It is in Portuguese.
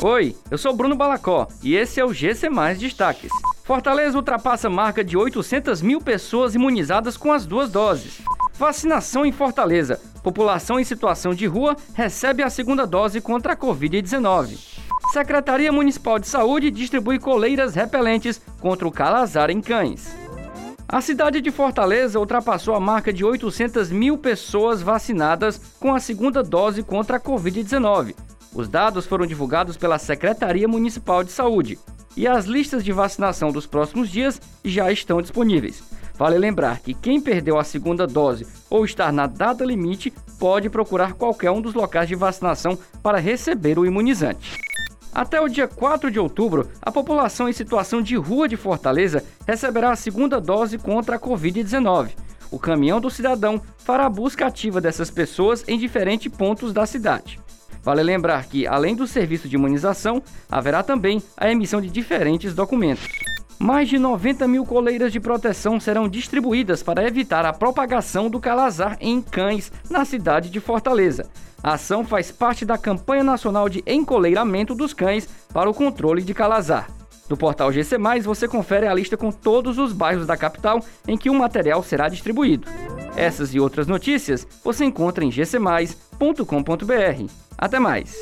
Oi, eu sou Bruno Balacó e esse é o GC Mais Destaques. Fortaleza ultrapassa a marca de 800 mil pessoas imunizadas com as duas doses. Vacinação em Fortaleza. População em situação de rua recebe a segunda dose contra a Covid-19. Secretaria Municipal de Saúde distribui coleiras repelentes contra o calazar em cães. A cidade de Fortaleza ultrapassou a marca de 800 mil pessoas vacinadas com a segunda dose contra a Covid-19. Os dados foram divulgados pela Secretaria Municipal de Saúde e as listas de vacinação dos próximos dias já estão disponíveis. Vale lembrar que quem perdeu a segunda dose ou estar na data limite pode procurar qualquer um dos locais de vacinação para receber o imunizante. Até o dia 4 de outubro, a população em situação de rua de Fortaleza receberá a segunda dose contra a Covid-19. O caminhão do cidadão fará a busca ativa dessas pessoas em diferentes pontos da cidade. Vale lembrar que, além do serviço de imunização, haverá também a emissão de diferentes documentos. Mais de 90 mil coleiras de proteção serão distribuídas para evitar a propagação do calazar em cães na cidade de Fortaleza. A ação faz parte da campanha nacional de encoleiramento dos cães para o controle de calazar. No portal GC+, você confere a lista com todos os bairros da capital em que o material será distribuído. Essas e outras notícias você encontra em gcmais.com.br. Até mais!